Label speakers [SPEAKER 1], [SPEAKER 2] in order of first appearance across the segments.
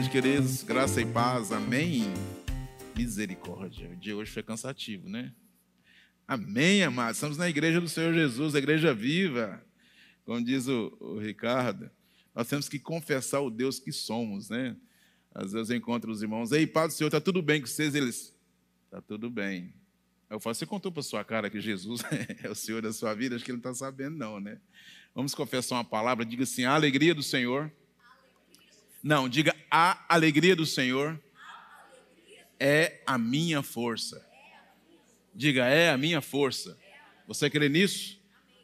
[SPEAKER 1] noite, queridos. Graça e paz. Amém. Misericórdia. O dia hoje foi cansativo, né? Amém, amados. Estamos na igreja do Senhor Jesus, a igreja viva. Como diz o, o Ricardo, nós temos que confessar o Deus que somos, né? Às vezes eu encontro os irmãos, ei, Pai do Senhor, está tudo bem com vocês? Eles, está tudo bem. Eu falo, você contou para sua cara que Jesus é o Senhor da sua vida? Acho que ele não está sabendo, não, né? Vamos confessar uma palavra, diga assim: a alegria do Senhor. Não, diga a alegria do Senhor é a minha força. Diga, é a minha força. Você crê nisso?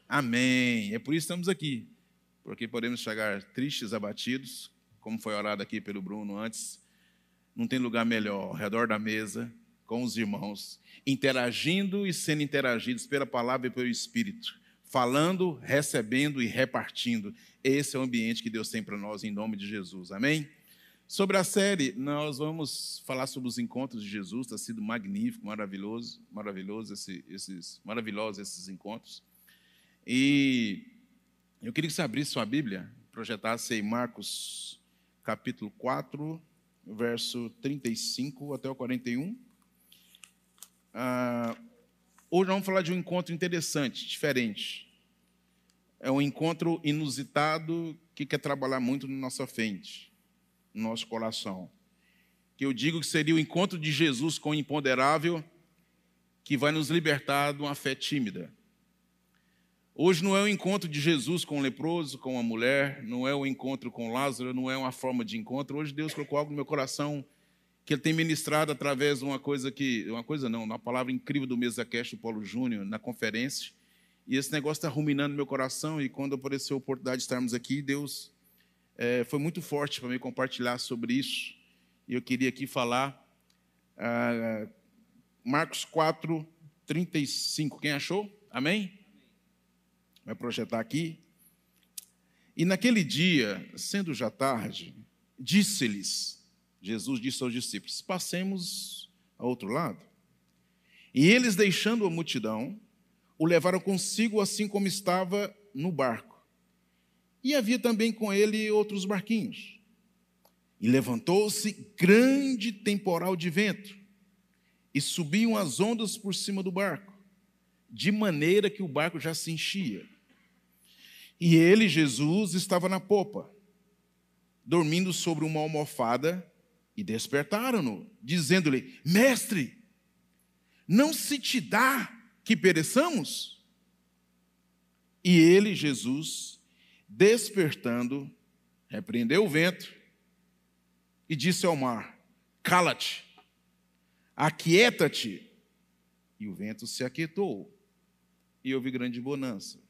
[SPEAKER 1] Amém. É por isso que estamos aqui. Porque podemos chegar tristes, abatidos, como foi orado aqui pelo Bruno antes. Não tem lugar melhor ao redor da mesa, com os irmãos, interagindo e sendo interagidos pela palavra e pelo Espírito falando, recebendo e repartindo. Esse é o ambiente que Deus tem para nós, em nome de Jesus. Amém? Sobre a série, nós vamos falar sobre os encontros de Jesus. Está sido magnífico, maravilhoso, maravilhoso esse, esses, maravilhosos esses encontros. E eu queria que você abrisse sua Bíblia, projetasse aí Marcos capítulo 4, verso 35 até o 41. Ah, hoje vamos falar de um encontro interessante, diferente é um encontro inusitado que quer trabalhar muito na nossa frente, no nosso coração. Que eu digo que seria o encontro de Jesus com o imponderável que vai nos libertar de uma fé tímida. Hoje não é o encontro de Jesus com o leproso, com a mulher, não é o encontro com Lázaro, não é uma forma de encontro. Hoje Deus colocou algo no meu coração que ele tem ministrado através de uma coisa que, uma coisa não, uma palavra incrível do Mesaqueste Paulo Júnior na conferência, e esse negócio está ruminando meu coração. E quando apareceu a oportunidade de estarmos aqui, Deus é, foi muito forte para me compartilhar sobre isso. E eu queria aqui falar. Ah, Marcos 4, 35. Quem achou? Amém? Vai projetar aqui. E naquele dia, sendo já tarde, disse-lhes, Jesus disse aos discípulos: Passemos ao outro lado. E eles, deixando a multidão, o levaram consigo assim como estava no barco. E havia também com ele outros barquinhos. E levantou-se grande temporal de vento, e subiam as ondas por cima do barco, de maneira que o barco já se enchia. E ele, Jesus, estava na popa, dormindo sobre uma almofada, e despertaram-no, dizendo-lhe: Mestre, não se te dá que pereçamos? E ele, Jesus, despertando, repreendeu o vento e disse ao mar: Cala-te, aquieta-te. E o vento se aquietou, e houve grande bonança.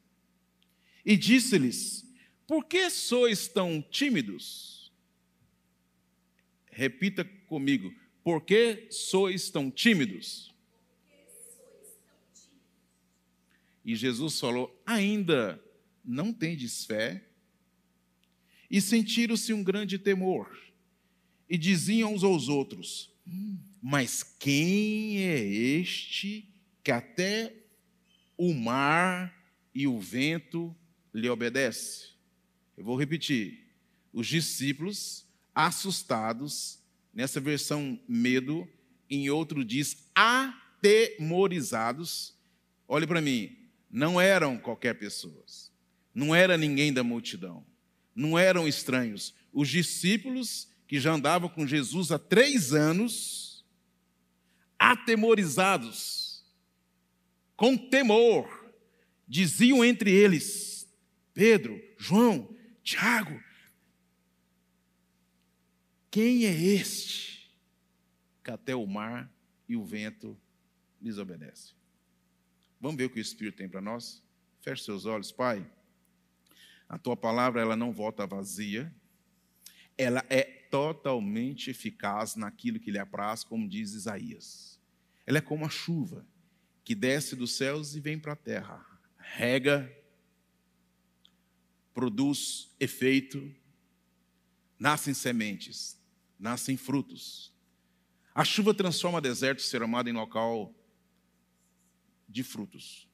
[SPEAKER 1] E disse-lhes: Por que sois tão tímidos? Repita comigo: Por que sois tão tímidos? E Jesus falou: Ainda não tendes fé? E sentiram-se um grande temor. E diziam uns aos outros: Mas quem é este que até o mar e o vento lhe obedece? Eu vou repetir. Os discípulos, assustados, nessa versão medo, em outro diz atemorizados. Olhe para mim, não eram qualquer pessoas, não era ninguém da multidão, não eram estranhos. Os discípulos que já andavam com Jesus há três anos, atemorizados, com temor, diziam entre eles: Pedro, João, Tiago, quem é este que até o mar e o vento lhes obedecem? Vamos ver o que o Espírito tem para nós? Feche seus olhos, Pai. A tua palavra ela não volta vazia. Ela é totalmente eficaz naquilo que lhe apraz, como diz Isaías. Ela é como a chuva que desce dos céus e vem para a terra. Rega, produz efeito, nascem sementes, nascem frutos. A chuva transforma deserto ser amado em local de frutos.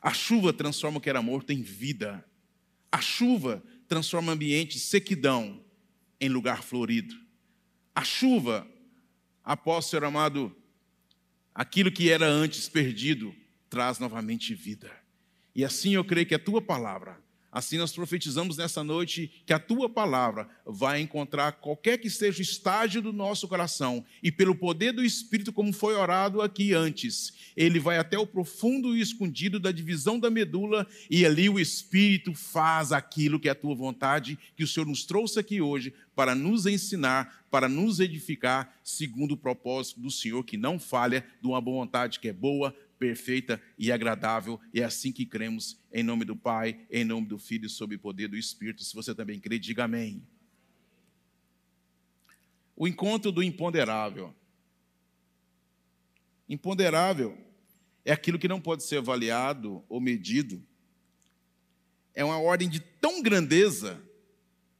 [SPEAKER 1] A chuva transforma o que era morto em vida. A chuva transforma ambiente sequidão em lugar florido. A chuva, após ser amado, aquilo que era antes perdido, traz novamente vida. E assim eu creio que a tua palavra Assim nós profetizamos nessa noite que a tua palavra vai encontrar qualquer que seja o estágio do nosso coração e pelo poder do Espírito, como foi orado aqui antes, ele vai até o profundo e escondido da divisão da medula e ali o Espírito faz aquilo que é a tua vontade, que o Senhor nos trouxe aqui hoje para nos ensinar, para nos edificar, segundo o propósito do Senhor que não falha, de uma boa vontade que é boa, perfeita e agradável. E é assim que cremos, em nome do Pai, em nome do Filho e sob o poder do Espírito. Se você também crê, diga amém. O encontro do imponderável. Imponderável é aquilo que não pode ser avaliado ou medido. É uma ordem de tão grandeza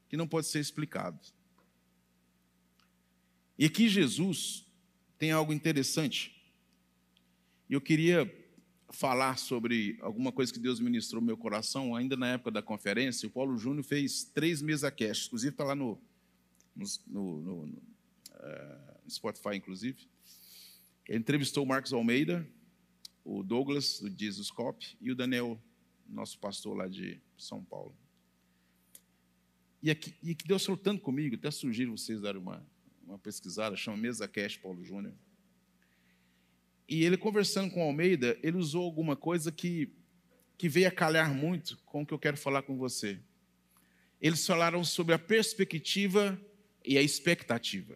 [SPEAKER 1] que não pode ser explicado. E aqui Jesus tem algo interessante. E eu queria falar sobre alguma coisa que Deus ministrou no meu coração, ainda na época da conferência. O Paulo Júnior fez três mesa cast, inclusive está lá no, no, no, no uh, Spotify, inclusive. Ele entrevistou o Marcos Almeida, o Douglas, do Jesus Cop, e o Daniel, nosso pastor lá de São Paulo. E, aqui, e que Deus falou tanto comigo, até sugiro vocês darem uma, uma pesquisada, chama Mesa Cast Paulo Júnior. E ele conversando com Almeida, ele usou alguma coisa que, que veio a calhar muito com o que eu quero falar com você. Eles falaram sobre a perspectiva e a expectativa.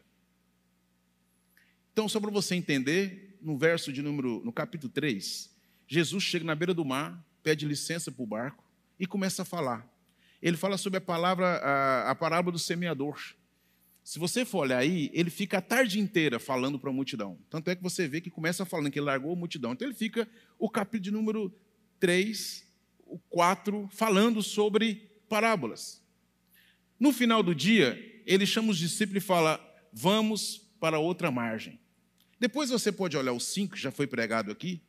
[SPEAKER 1] Então, só para você entender, no verso de número, no capítulo 3, Jesus chega na beira do mar, pede licença para o barco e começa a falar. Ele fala sobre a palavra, a, a parábola do semeador. Se você for olhar aí, ele fica a tarde inteira falando para a multidão. Tanto é que você vê que começa falando que ele largou a multidão. Então ele fica o capítulo de número 3, o 4, falando sobre parábolas. No final do dia, ele chama os discípulos e fala: Vamos para outra margem. Depois você pode olhar o 5, que já foi pregado aqui.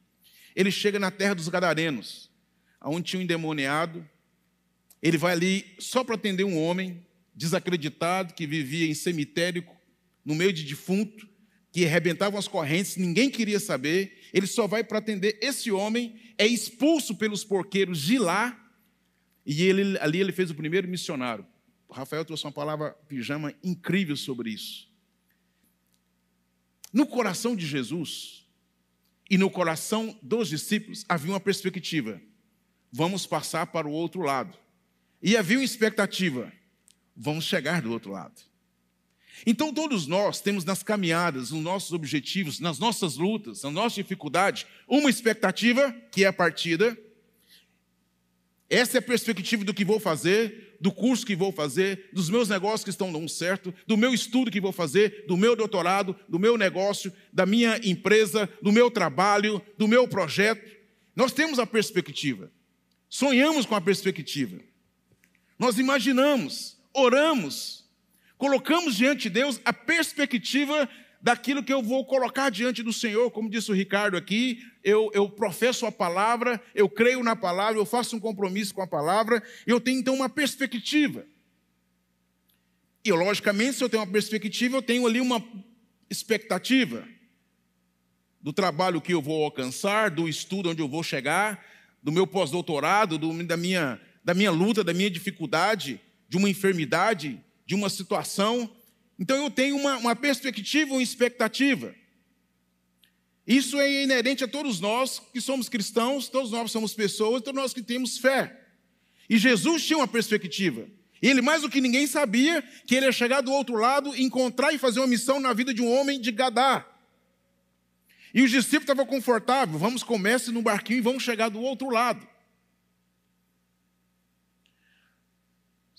[SPEAKER 1] Ele chega na terra dos Gadarenos, onde tinha um endemoniado. Ele vai ali só para atender um homem desacreditado, que vivia em cemitério, no meio de defunto, que arrebentavam as correntes, ninguém queria saber. Ele só vai para atender esse homem, é expulso pelos porqueiros de lá, e ele, ali ele fez o primeiro missionário. O Rafael trouxe uma palavra pijama incrível sobre isso. No coração de Jesus e no coração dos discípulos havia uma perspectiva: vamos passar para o outro lado. E havia uma expectativa: vamos chegar do outro lado. Então, todos nós temos nas caminhadas, nos nossos objetivos, nas nossas lutas, nas nossas dificuldades, uma expectativa, que é a partida. Essa é a perspectiva do que vou fazer, do curso que vou fazer, dos meus negócios que estão dando certo, do meu estudo que vou fazer, do meu doutorado, do meu negócio, da minha empresa, do meu trabalho, do meu projeto. Nós temos a perspectiva. Sonhamos com a perspectiva. Nós imaginamos oramos, colocamos diante de Deus a perspectiva daquilo que eu vou colocar diante do Senhor, como disse o Ricardo aqui, eu, eu, professo a palavra, eu creio na palavra, eu faço um compromisso com a palavra, eu tenho então uma perspectiva. E logicamente, se eu tenho uma perspectiva, eu tenho ali uma expectativa do trabalho que eu vou alcançar, do estudo onde eu vou chegar, do meu pós-doutorado, da minha, da minha luta, da minha dificuldade, de uma enfermidade, de uma situação. Então eu tenho uma, uma perspectiva, uma expectativa. Isso é inerente a todos nós que somos cristãos, todos nós somos pessoas, todos nós que temos fé. E Jesus tinha uma perspectiva. Ele, mais do que ninguém, sabia que ele ia chegar do outro lado, encontrar e fazer uma missão na vida de um homem de Gadá. E os discípulos estavam confortáveis, vamos começar no barquinho e vamos chegar do outro lado.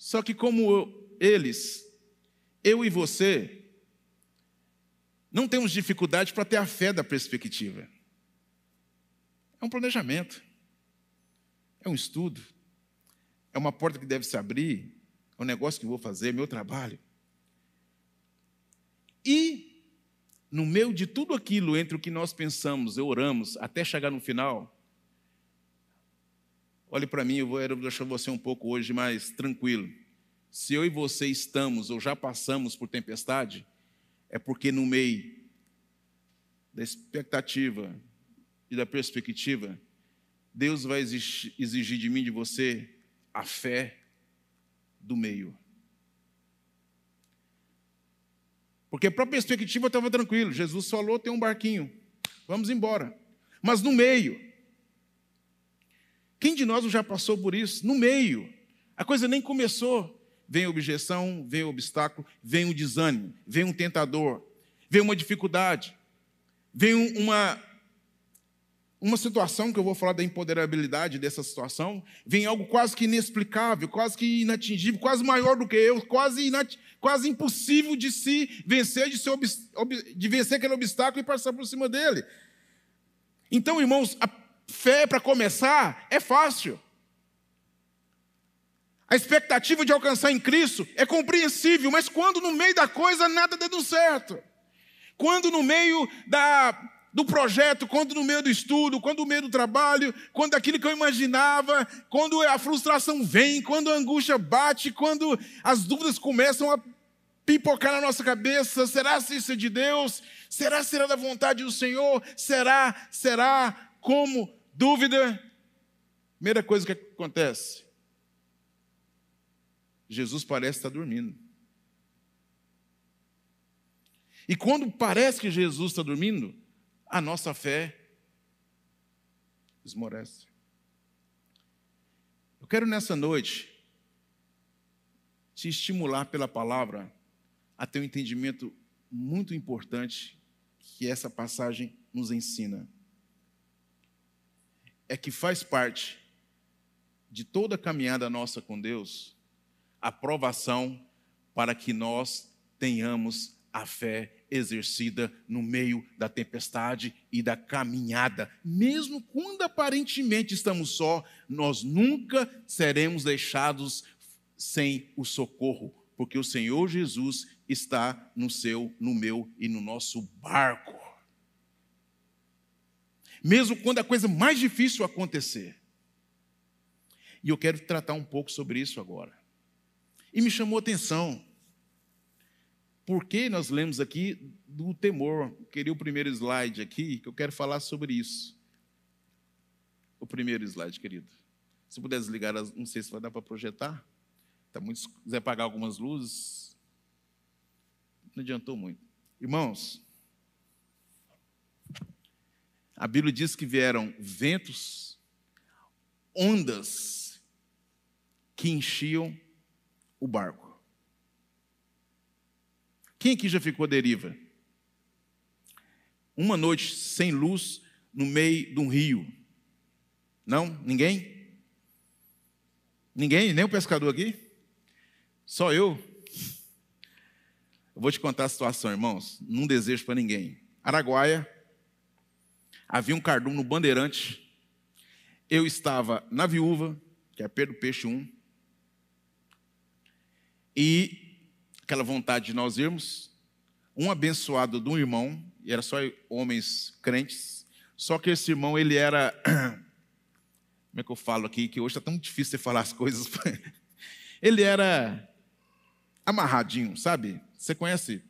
[SPEAKER 1] Só que, como eles, eu e você, não temos dificuldade para ter a fé da perspectiva. É um planejamento, é um estudo, é uma porta que deve se abrir, é um negócio que vou fazer, é meu trabalho. E, no meio de tudo aquilo entre o que nós pensamos e oramos, até chegar no final, Olhe para mim, eu vou deixar você um pouco hoje mais tranquilo. Se eu e você estamos ou já passamos por tempestade, é porque no meio da expectativa e da perspectiva, Deus vai exigir de mim, de você, a fé do meio. Porque para a perspectiva estava tranquilo. Jesus falou: tem um barquinho, vamos embora. Mas no meio, quem de nós já passou por isso? No meio, a coisa nem começou. Vem a objeção, vem o obstáculo, vem o desânimo, vem um tentador, vem uma dificuldade, vem uma, uma situação que eu vou falar da empoderabilidade dessa situação, vem algo quase que inexplicável, quase que inatingível, quase maior do que eu, quase, inat, quase impossível de se vencer, de, se ob, de vencer aquele obstáculo e passar por cima dele. Então, irmãos, a fé para começar é fácil. A expectativa de alcançar em Cristo é compreensível, mas quando no meio da coisa nada deu certo, quando no meio da, do projeto, quando no meio do estudo, quando no meio do trabalho, quando aquilo que eu imaginava, quando a frustração vem, quando a angústia bate, quando as dúvidas começam a pipocar na nossa cabeça, será se isso é de Deus? Será será da vontade do Senhor? Será, será, como? Dúvida. Primeira coisa que acontece, Jesus parece estar dormindo. E quando parece que Jesus está dormindo, a nossa fé esmorece. Eu quero nessa noite te estimular pela palavra a ter um entendimento muito importante que essa passagem nos ensina. É que faz parte de toda a caminhada nossa com Deus a provação para que nós tenhamos a fé exercida no meio da tempestade e da caminhada. Mesmo quando aparentemente estamos só, nós nunca seremos deixados sem o socorro, porque o Senhor Jesus está no seu, no meu e no nosso barco. Mesmo quando a coisa mais difícil acontecer. E eu quero tratar um pouco sobre isso agora. E me chamou a atenção. Porque nós lemos aqui do temor. Queria o primeiro slide aqui, que eu quero falar sobre isso. O primeiro slide, querido. Se puder desligar, não sei se vai dar para projetar. Tá muito, se quiser apagar algumas luzes. Não adiantou muito. Irmãos, a Bíblia diz que vieram ventos, ondas que enchiam o barco. Quem aqui já ficou à deriva? Uma noite sem luz no meio de um rio. Não? Ninguém? Ninguém? Nem o pescador aqui? Só eu? Eu vou te contar a situação, irmãos. Não desejo para ninguém. Araguaia, havia um cardume no Bandeirante. Eu estava na Viúva, que é Pedro Peixe 1. E aquela vontade de nós irmos, um abençoado de um irmão, e era só homens crentes, só que esse irmão, ele era. Como é que eu falo aqui? Que hoje está tão difícil você falar as coisas. ele era amarradinho, sabe? Você conhece?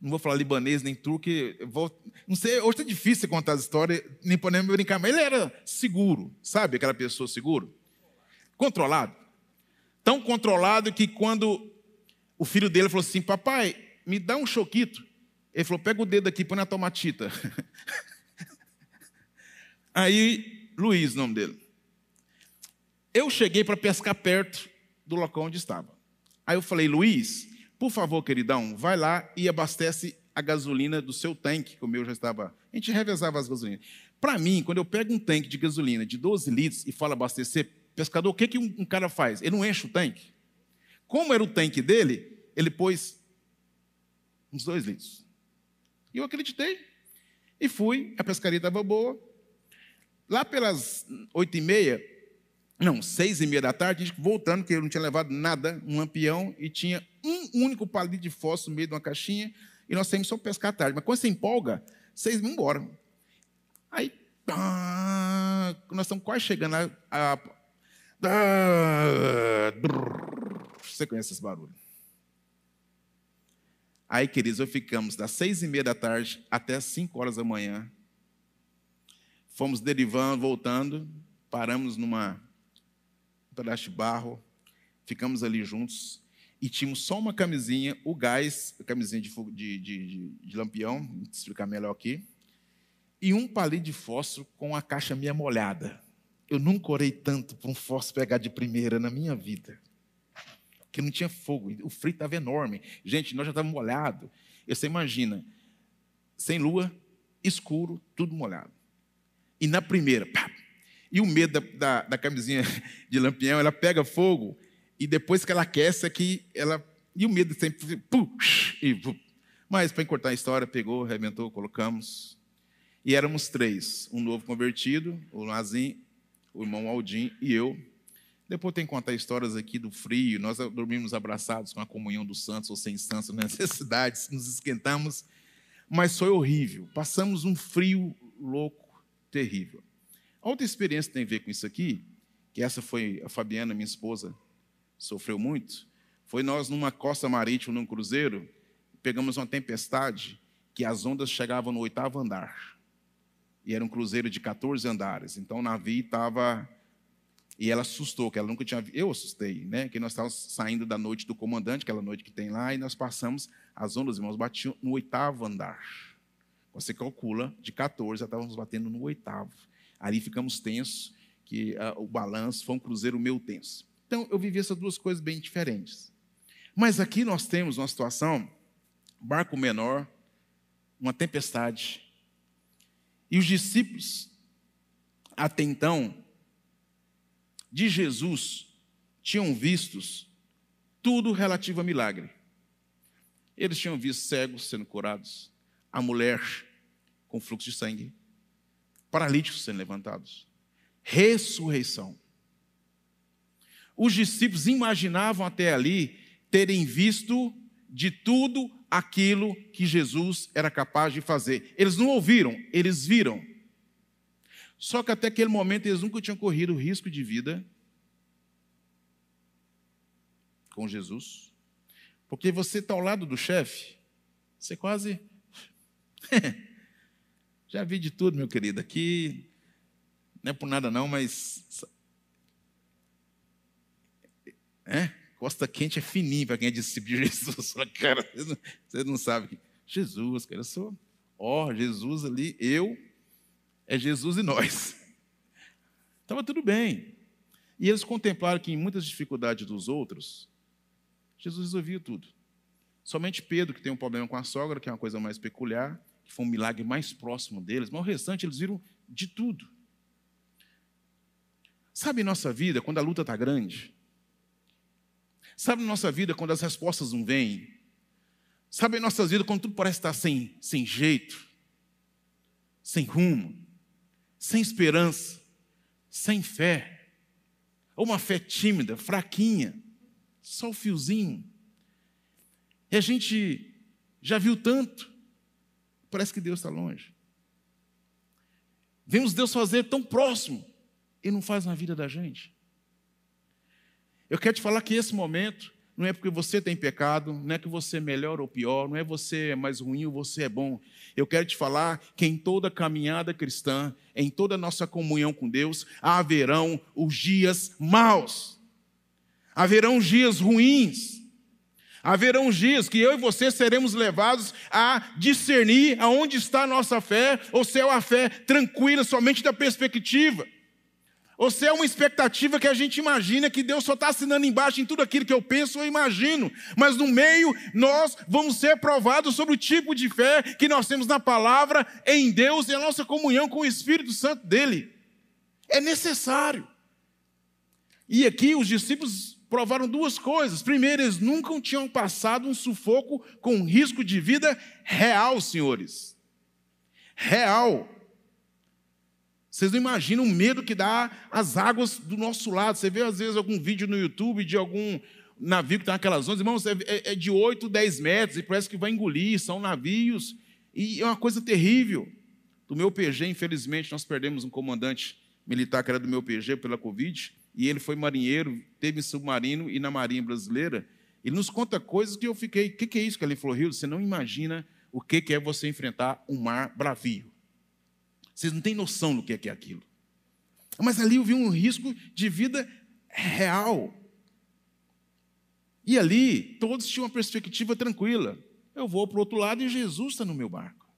[SPEAKER 1] Não vou falar libanês nem turco, vou, não sei, hoje está difícil contar as histórias, nem podemos brincar, mas ele era seguro, sabe? Aquela pessoa seguro, controlado. Tão controlado que quando o filho dele falou assim: Papai, me dá um choquito. Ele falou: Pega o dedo aqui, põe na tomatita. Aí, Luiz, o nome dele. Eu cheguei para pescar perto do local onde estava. Aí eu falei: Luiz, por favor, queridão, vai lá e abastece a gasolina do seu tanque, que o meu já estava. A gente revezava as gasolinas. Para mim, quando eu pego um tanque de gasolina de 12 litros e falo abastecer, pescador, o que, que um cara faz? Ele não enche o tanque. Como era o tanque dele, ele pôs uns dois litros. E eu acreditei. E fui, a pescaria estava boa. Lá pelas oito e meia, não, seis e meia da tarde, voltando, que eu não tinha levado nada, um lampião, e tinha um único palito de fósforo no meio de uma caixinha, e nós temos só pescar à tarde. Mas quando você empolga, vocês vão embora. Aí, nós estamos quase chegando a, a, você conhece esse barulho? Aí, queridos, eu ficamos das seis e meia da tarde até as cinco horas da manhã. Fomos derivando, voltando, paramos numa um pedaço de barro, ficamos ali juntos e tínhamos só uma camisinha, o gás, a camisinha de, de, de, de lampião, vou explicar melhor aqui, e um palito de fósforo com a caixa meia molhada. Eu nunca orei tanto para um fósforo pegar de primeira na minha vida. Que não tinha fogo, o frio estava enorme. Gente, nós já estávamos molhados. Você imagina, sem lua, escuro, tudo molhado. E na primeira, pá, e o medo da, da, da, camisinha de lampião, ela pega fogo, e depois que ela aquece, é que ela. E o medo sempre. Puxa, e, mas, para encurtar a história, pegou, arrebentou, colocamos. E éramos três: um novo convertido, o Nazim, o irmão Aldim e eu. Depois tem que contar histórias aqui do frio. Nós dormimos abraçados com a comunhão dos santos ou sem santos, necessidades, nos esquentamos. Mas foi horrível. Passamos um frio louco, terrível. Outra experiência tem a ver com isso aqui, que essa foi a Fabiana, minha esposa, sofreu muito, foi nós numa costa marítima, num cruzeiro, pegamos uma tempestade que as ondas chegavam no oitavo andar. E era um cruzeiro de 14 andares. Então o navio estava e ela assustou, que ela nunca tinha Eu assustei, né? Que nós estávamos saindo da noite do comandante, aquela noite que tem lá, e nós passamos, as ondas, irmãos, batiam no oitavo andar. Você calcula, de 14, já estávamos batendo no oitavo. Ali ficamos tensos, que uh, o balanço foi um cruzeiro meu tenso. Então, eu vivi essas duas coisas bem diferentes. Mas aqui nós temos uma situação, barco menor, uma tempestade. E os discípulos, até então, de Jesus tinham vistos tudo relativo a milagre. Eles tinham visto cegos sendo curados, a mulher com fluxo de sangue, paralíticos sendo levantados, ressurreição. Os discípulos imaginavam até ali terem visto de tudo aquilo que Jesus era capaz de fazer. Eles não ouviram, eles viram. Só que até aquele momento eles nunca tinham corrido risco de vida com Jesus. Porque você está ao lado do chefe, você quase. Já vi de tudo, meu querido. Aqui não é por nada não, mas. É? Costa quente é fininho para quem é discípulo de Jesus. Cara, você não, sabe. Jesus, cara, eu sou. Ó, oh, Jesus ali, eu é Jesus e nós. Estava tudo bem. E eles contemplaram que em muitas dificuldades dos outros, Jesus resolvia tudo. Somente Pedro, que tem um problema com a sogra, que é uma coisa mais peculiar, que foi um milagre mais próximo deles, mas o restante eles viram de tudo. Sabe em nossa vida, quando a luta está grande? Sabe em nossa vida, quando as respostas não vêm? Sabe em nossa vida, quando tudo parece estar sem, sem jeito, sem rumo? sem esperança, sem fé, ou uma fé tímida, fraquinha, só o fiozinho. E a gente já viu tanto, parece que Deus está longe. Vemos Deus fazer tão próximo e não faz na vida da gente. Eu quero te falar que esse momento não é porque você tem pecado, não é que você é melhor ou pior, não é você é mais ruim ou você é bom. Eu quero te falar que em toda caminhada cristã, em toda nossa comunhão com Deus, haverão os dias maus. Haverão os dias ruins. Haverão dias que eu e você seremos levados a discernir aonde está a nossa fé, ou se é uma fé tranquila somente da perspectiva ou se é uma expectativa que a gente imagina que Deus só está assinando embaixo em tudo aquilo que eu penso ou imagino, mas no meio nós vamos ser provados sobre o tipo de fé que nós temos na palavra, em Deus e a nossa comunhão com o Espírito Santo dele. É necessário. E aqui os discípulos provaram duas coisas. Primeiro, eles nunca tinham passado um sufoco com risco de vida real, senhores. Real. Vocês não imaginam o medo que dá as águas do nosso lado. Você vê, às vezes, algum vídeo no YouTube de algum navio que está naquelas zonas, irmãos, é, é de 8, 10 metros e parece que vai engolir, são navios, e é uma coisa terrível. Do meu PG, infelizmente, nós perdemos um comandante militar que era do meu PG pela Covid, e ele foi marinheiro, teve submarino e na Marinha Brasileira, Ele nos conta coisas que eu fiquei. O que, que é isso que ele falou, Rio? Você não imagina o que, que é você enfrentar um mar bravio. Vocês não têm noção do que é, que é aquilo. Mas ali eu vi um risco de vida real. E ali todos tinham uma perspectiva tranquila. Eu vou para o outro lado e Jesus está no meu barco.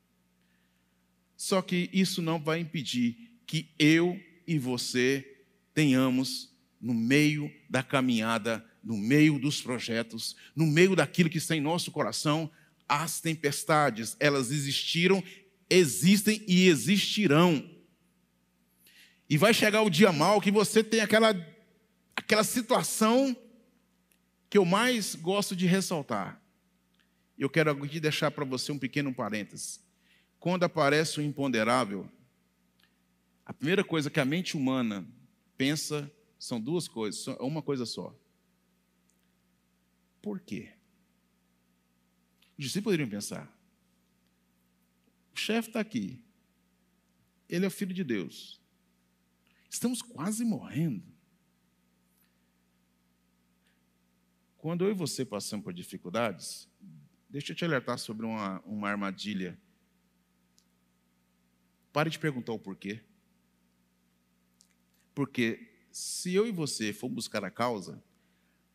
[SPEAKER 1] Só que isso não vai impedir que eu e você tenhamos no meio da caminhada, no meio dos projetos, no meio daquilo que está em nosso coração, as tempestades, elas existiram, existem e existirão. E vai chegar o dia mal que você tem aquela, aquela situação que eu mais gosto de ressaltar. Eu quero aqui deixar para você um pequeno parênteses. Quando aparece o imponderável, a primeira coisa que a mente humana pensa são duas coisas, uma coisa só. Por quê? Os discípulos poderiam pensar: o chefe está aqui, ele é o filho de Deus, estamos quase morrendo. Quando eu e você passamos por dificuldades, deixa eu te alertar sobre uma, uma armadilha Pare de perguntar o porquê. Porque se eu e você for buscar a causa,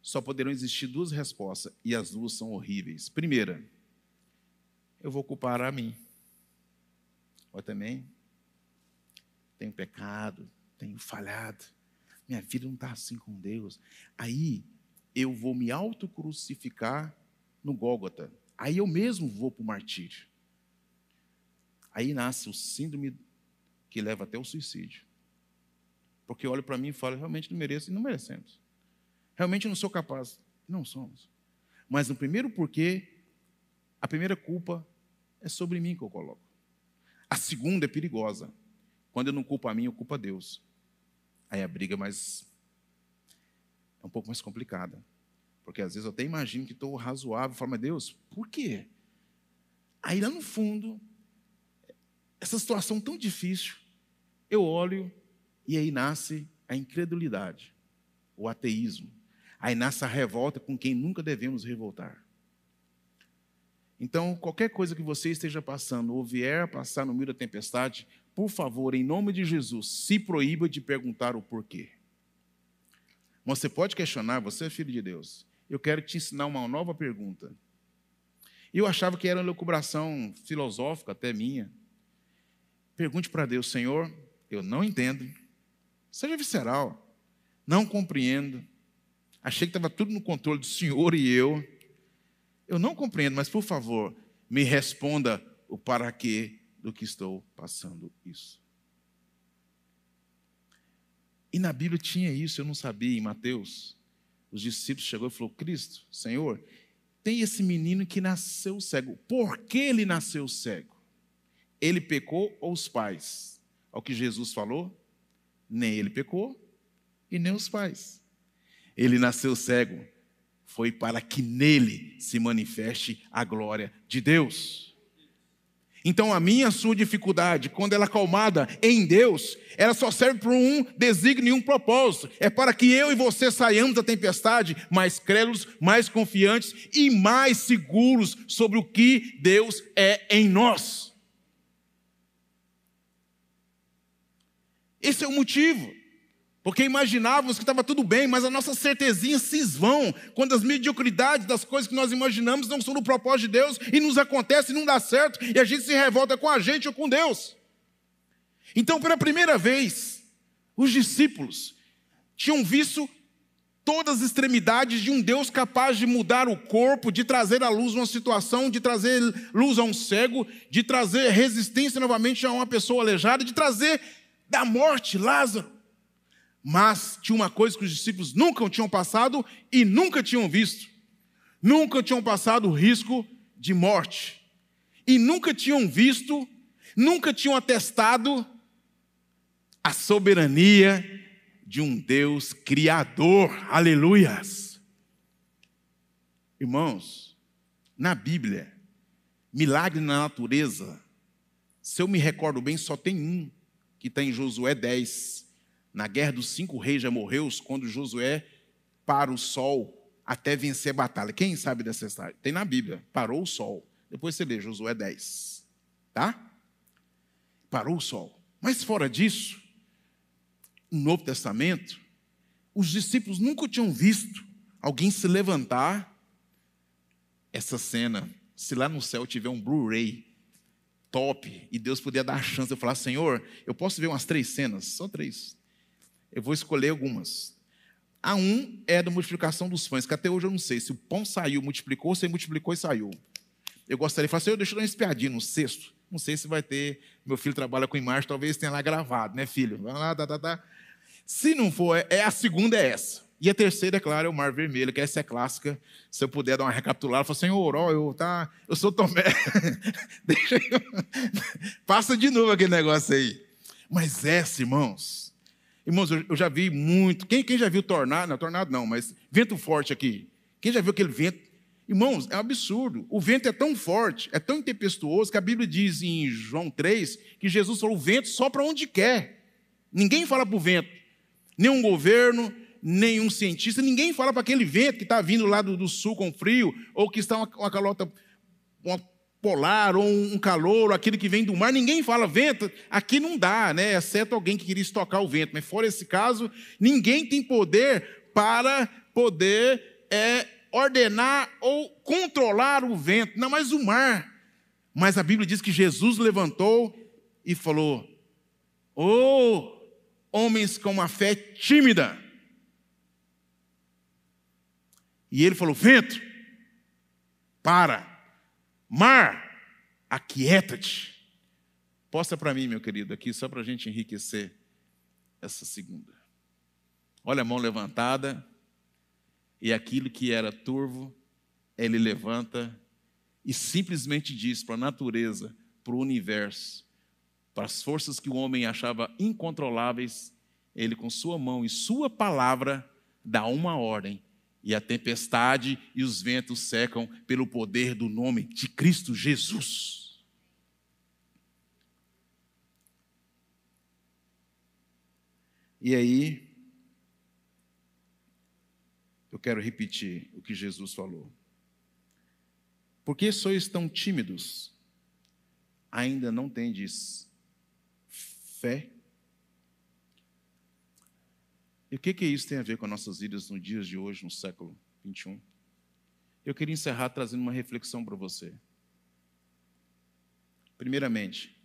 [SPEAKER 1] só poderão existir duas respostas e as duas são horríveis. Primeira, eu vou culpar a mim. Eu também tenho pecado, tenho falhado, minha vida não está assim com Deus. Aí eu vou me autocrucificar no Gólgota. Aí eu mesmo vou para o martírio. Aí nasce o síndrome que leva até o suicídio. Porque olha para mim e fala, realmente não mereço, e não merecemos. Realmente não sou capaz. Não somos. Mas no primeiro porquê, a primeira culpa é sobre mim que eu coloco. A segunda é perigosa. Quando eu não culpo a mim, eu culpo a Deus. Aí a briga é mais. é um pouco mais complicada. Porque às vezes eu até imagino que estou razoável e falo, mas Deus, por quê? Aí lá no fundo, essa situação tão difícil, eu olho e aí nasce a incredulidade, o ateísmo. Aí nasce a revolta com quem nunca devemos revoltar. Então, qualquer coisa que você esteja passando ou vier a passar no meio da tempestade, por favor, em nome de Jesus, se proíba de perguntar o porquê. Você pode questionar, você é filho de Deus. Eu quero te ensinar uma nova pergunta. Eu achava que era uma lucubração filosófica, até minha. Pergunte para Deus, Senhor, eu não entendo. Seja visceral. Não compreendo. Achei que estava tudo no controle do Senhor e eu. Eu não compreendo, mas por favor, me responda o para quê do que estou passando isso. E na Bíblia tinha isso, eu não sabia, em Mateus. Os discípulos chegou e falou: Cristo, Senhor, tem esse menino que nasceu cego. Por que ele nasceu cego? Ele pecou ou os pais? Ao que Jesus falou, nem ele pecou e nem os pais. Ele nasceu cego, foi para que nele se manifeste a glória de Deus. Então a minha sua dificuldade, quando ela é acalmada em Deus, ela só serve para um desígnio e um propósito. É para que eu e você saiamos da tempestade mais crédulos, mais confiantes e mais seguros sobre o que Deus é em nós. Esse é o motivo. Porque imaginávamos que estava tudo bem, mas as nossas certezinhas se esvão quando as mediocridades das coisas que nós imaginamos não são no propósito de Deus e nos acontece e não dá certo e a gente se revolta com a gente ou com Deus. Então, pela primeira vez, os discípulos tinham visto todas as extremidades de um Deus capaz de mudar o corpo, de trazer à luz uma situação, de trazer luz a um cego, de trazer resistência novamente a uma pessoa aleijada, de trazer da morte, Lázaro. Mas tinha uma coisa que os discípulos nunca tinham passado e nunca tinham visto. Nunca tinham passado o risco de morte. E nunca tinham visto, nunca tinham atestado a soberania de um Deus criador. Aleluias. Irmãos, na Bíblia, milagre na natureza, se eu me recordo bem, só tem um que está em Josué 10. Na guerra dos cinco reis já morreu, quando Josué para o sol, até vencer a batalha. Quem sabe dessa história? Tem na Bíblia. Parou o sol. Depois você lê Josué 10. Tá? Parou o sol. Mas fora disso, no Novo Testamento, os discípulos nunca tinham visto alguém se levantar. Essa cena, se lá no céu tiver um Blu-ray top e Deus puder dar a chance de eu falar, Senhor, eu posso ver umas três cenas, só três. Eu vou escolher algumas. A um é da multiplicação dos pães, que até hoje eu não sei se o pão saiu, multiplicou, se multiplicou e saiu. Eu gostaria de falar, Senhor, deixa eu dar uma espiadinha no sexto. Não sei se vai ter. Meu filho trabalha com imagem, talvez tenha lá gravado, né, filho? Lá, tá, tá, tá. Se não for, é a segunda é essa. E a terceira, é claro, é o Mar Vermelho, que essa é clássica. Se eu puder dar uma recapitulada, eu falo, Senhor, ó, eu, tá, eu sou Tomé. Deixa eu... Passa de novo aquele negócio aí. Mas essa, irmãos, irmãos, eu, já vi muito. Quem, quem já viu tornado? Não, tornado não, mas vento forte aqui. Quem já viu aquele vento? Irmãos, é um absurdo. O vento é tão forte, é tão tempestuoso, que a Bíblia diz em João 3 que Jesus falou: o vento só para onde quer. Ninguém fala para o vento, nenhum governo, nenhum cientista, ninguém fala para aquele vento que está vindo lá do, do, sul com frio, ou que está uma, uma calota uma polar, ou um calor, aquele que vem do mar, ninguém fala vento, aqui não dá, né? exceto alguém que queria estocar o vento, mas fora esse caso, ninguém tem poder para poder é, ordenar ou controlar o vento, não mais o mar. Mas a Bíblia diz que Jesus levantou e falou: Oh, homens com uma fé tímida. E ele falou: Vento, para, mar, aquieta-te. Posta para mim, meu querido, aqui, só para a gente enriquecer essa segunda. Olha a mão levantada, e aquilo que era turvo, ele levanta e simplesmente diz para a natureza, para o universo, para as forças que o homem achava incontroláveis, ele com sua mão e sua palavra dá uma ordem e a tempestade e os ventos secam pelo poder do nome de Cristo Jesus. E aí, eu quero repetir o que Jesus falou. Por que sois tão tímidos? Ainda não tendes fé? E o que, que isso tem a ver com nossas vidas nos dias de hoje, no século 21? Eu queria encerrar trazendo uma reflexão para você. Primeiramente,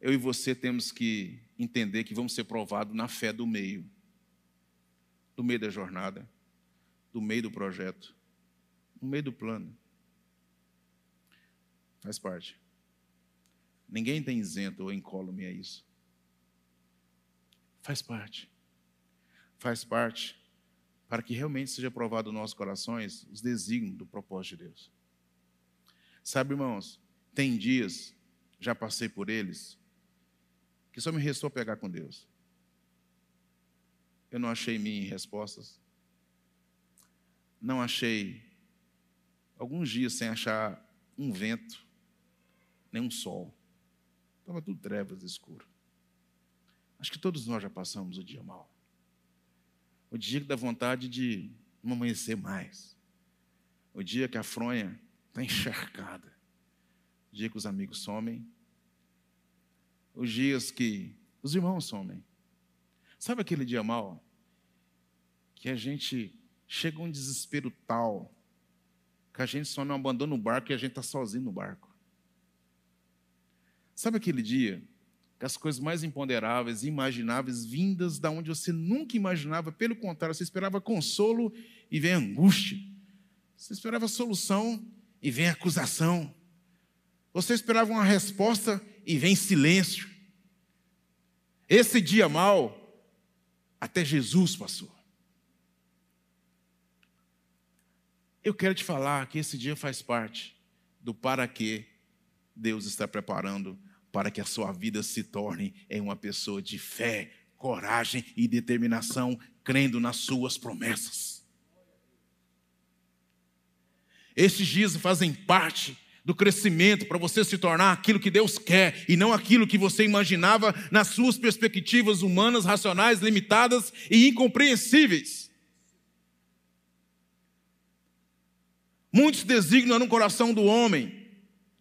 [SPEAKER 1] eu e você temos que entender que vamos ser provados na fé do meio, do meio da jornada, do meio do projeto, no meio do plano. Faz parte. Ninguém tem isento ou incólume a isso. Faz parte. Faz parte para que realmente seja provado nos nossos corações os desígnios do propósito de Deus. Sabe, irmãos, tem dias, já passei por eles, que só me restou pegar com Deus. Eu não achei em respostas. Não achei, alguns dias sem achar um vento, nem um sol. Estava tudo trevas escuro. Acho que todos nós já passamos o dia mal. O dia que dá vontade de não amanhecer mais. O dia que a fronha está encharcada. O dia que os amigos somem. Os dias que os irmãos somem. Sabe aquele dia mal? Que a gente chega a um desespero tal que a gente só não abandona o barco e a gente está sozinho no barco. Sabe aquele dia que as coisas mais imponderáveis, imagináveis, vindas da onde você nunca imaginava, pelo contrário, você esperava consolo e vem angústia. Você esperava solução e vem acusação. Você esperava uma resposta e vem silêncio. Esse dia mal, até Jesus passou. Eu quero te falar que esse dia faz parte do para que Deus está preparando para que a sua vida se torne em uma pessoa de fé, coragem e determinação, crendo nas suas promessas. Esses dias fazem parte do crescimento para você se tornar aquilo que Deus quer e não aquilo que você imaginava nas suas perspectivas humanas, racionais, limitadas e incompreensíveis. Muitos desígnios no coração do homem,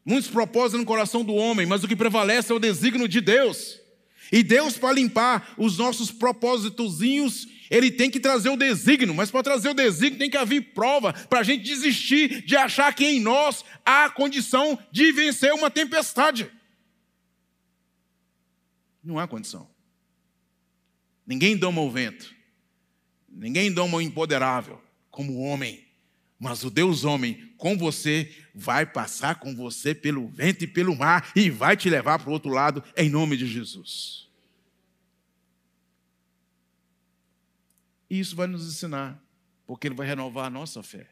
[SPEAKER 1] muitos propósitos no coração do homem, mas o que prevalece é o desígnio de Deus. E Deus, para limpar os nossos propósitozinhos, Ele tem que trazer o desígnio, mas para trazer o desígnio tem que haver prova para a gente desistir de achar que em nós há condição de vencer uma tempestade. Não há condição. Ninguém doma o vento, ninguém doma o impoderável como homem. Mas o Deus homem com você vai passar com você pelo vento e pelo mar e vai te levar para o outro lado em nome de Jesus. E isso vai nos ensinar, porque ele vai renovar a nossa fé.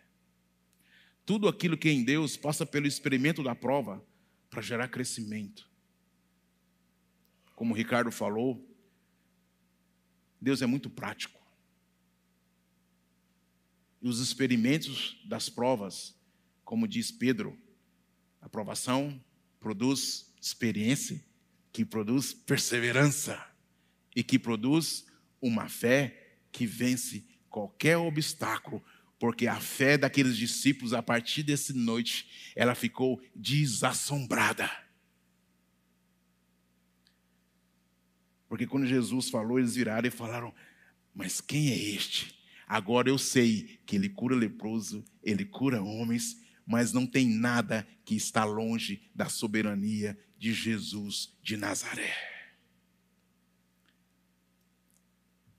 [SPEAKER 1] Tudo aquilo que é em Deus passa pelo experimento da prova para gerar crescimento. Como o Ricardo falou, Deus é muito prático. E os experimentos das provas, como diz Pedro, a provação produz experiência, que produz perseverança e que produz uma fé que vence qualquer obstáculo, porque a fé daqueles discípulos, a partir dessa noite, ela ficou desassombrada. Porque quando Jesus falou, eles viraram e falaram: Mas quem é este Agora eu sei que ele cura leproso, ele cura homens, mas não tem nada que está longe da soberania de Jesus de Nazaré.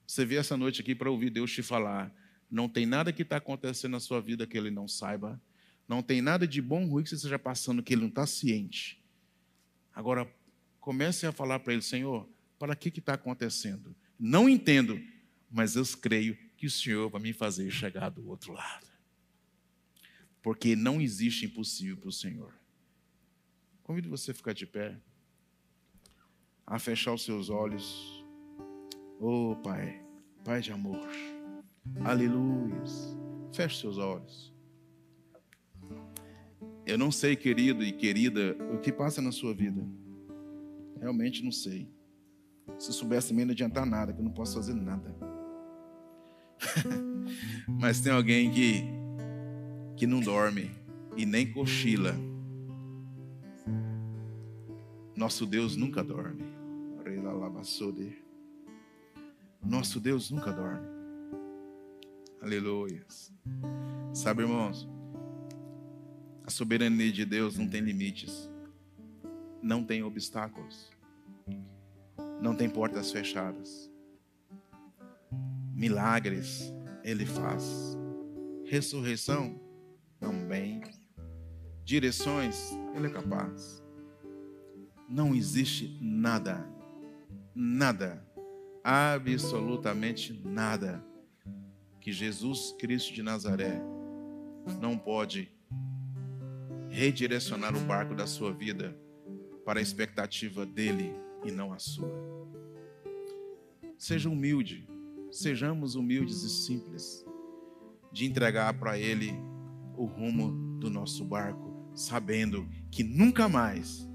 [SPEAKER 1] Você veio essa noite aqui para ouvir Deus te falar. Não tem nada que está acontecendo na sua vida que ele não saiba. Não tem nada de bom ou ruim que você esteja passando que ele não está ciente. Agora, comece a falar para ele, Senhor, para que está acontecendo? Não entendo, mas eu creio que o Senhor vai me fazer chegar do outro lado. Porque não existe impossível para o Senhor. Convido você a ficar de pé, a fechar os seus olhos. Oh, Pai, Pai de amor. Aleluia. Feche seus olhos. Eu não sei, querido e querida, o que passa na sua vida. Realmente não sei. Se soubesse não adiantar nada, que eu não posso fazer nada. Mas tem alguém que, que não dorme e nem cochila. Nosso Deus nunca dorme. Nosso Deus nunca dorme. Aleluia. Sabe, irmãos, a soberania de Deus não tem limites, não tem obstáculos, não tem portas fechadas. Milagres ele faz. Ressurreição também. Direções ele é capaz. Não existe nada, nada, absolutamente nada que Jesus Cristo de Nazaré não pode redirecionar o barco da sua vida para a expectativa dele e não a sua. Seja humilde sejamos humildes e simples, de entregar para Ele o rumo do nosso barco, sabendo que nunca mais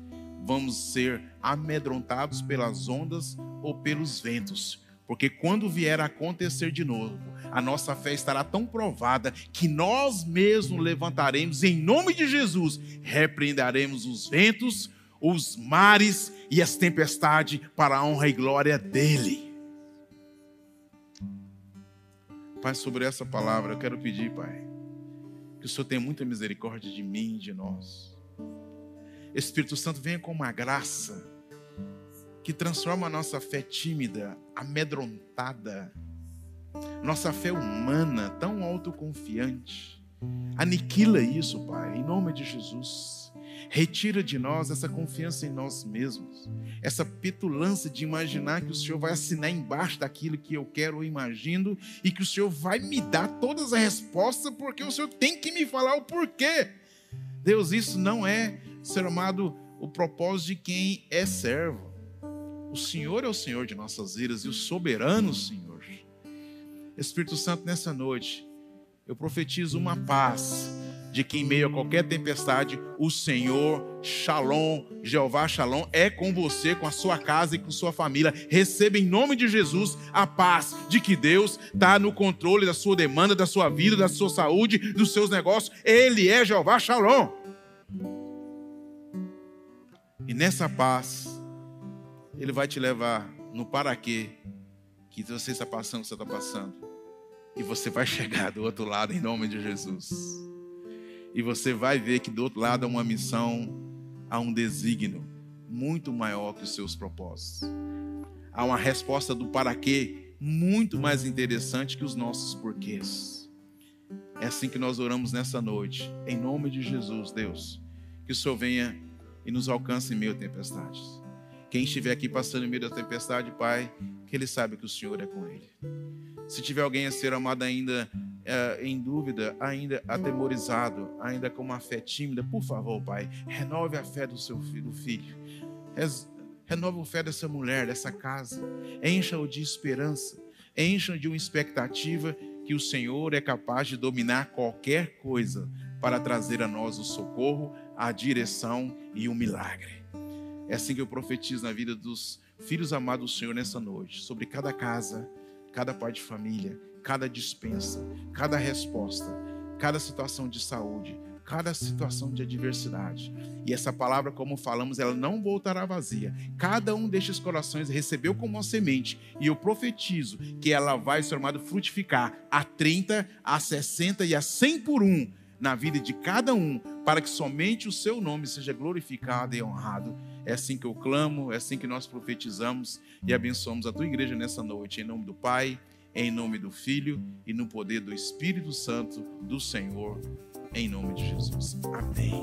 [SPEAKER 1] vamos ser amedrontados pelas ondas ou pelos ventos, porque quando vier a acontecer de novo, a nossa fé estará tão provada que nós mesmos levantaremos em nome de Jesus, repreenderemos os ventos, os mares e as tempestades para a honra e glória dele. Pai, sobre essa palavra, eu quero pedir, Pai, que o Senhor tenha muita misericórdia de mim e de nós. Espírito Santo, venha com uma graça que transforma a nossa fé tímida, amedrontada, nossa fé humana, tão autoconfiante. Aniquila isso, Pai, em nome de Jesus. Retira de nós essa confiança em nós mesmos, essa petulância de imaginar que o Senhor vai assinar embaixo daquilo que eu quero ou imagino e que o Senhor vai me dar todas as respostas porque o Senhor tem que me falar o porquê. Deus, isso não é, ser amado, o propósito de quem é servo. O Senhor é o Senhor de nossas vidas e o soberano Senhor. Espírito Santo, nessa noite, eu profetizo uma paz de que em meio a qualquer tempestade, o Senhor, Shalom, Jeová Shalom, é com você, com a sua casa e com sua família. Receba em nome de Jesus a paz de que Deus está no controle da sua demanda, da sua vida, da sua saúde, dos seus negócios. Ele é Jeová Shalom. E nessa paz, Ele vai te levar no para quê que você está passando, você está passando. E você vai chegar do outro lado em nome de Jesus. E você vai ver que do outro lado há uma missão, há um desígnio muito maior que os seus propósitos. Há uma resposta do para quê muito mais interessante que os nossos porquês. É assim que nós oramos nessa noite. Em nome de Jesus, Deus. Que o Senhor venha e nos alcance em meio a tempestades. Quem estiver aqui passando em meio da tempestade, Pai, que ele saiba que o Senhor é com ele. Se tiver alguém a ser amado ainda é, em dúvida, ainda atemorizado, ainda com uma fé tímida, por favor, Pai, renove a fé do seu filho, do filho. Renove a fé dessa mulher, dessa casa. Encha-o de esperança. Encha-o de uma expectativa que o Senhor é capaz de dominar qualquer coisa para trazer a nós o socorro, a direção e o milagre. É assim que eu profetizo na vida dos filhos amados do Senhor nessa noite, sobre cada casa, cada pai de família, cada dispensa, cada resposta, cada situação de saúde, cada situação de adversidade. E essa palavra, como falamos, ela não voltará vazia. Cada um destes corações recebeu como uma semente, e eu profetizo que ela vai, ser amado, frutificar a 30, a 60 e a 100 por um na vida de cada um, para que somente o seu nome seja glorificado e honrado. É assim que eu clamo, é assim que nós profetizamos e abençoamos a tua igreja nessa noite, em nome do Pai em nome do Filho e no poder do Espírito Santo do Senhor, em nome de Jesus. Amém.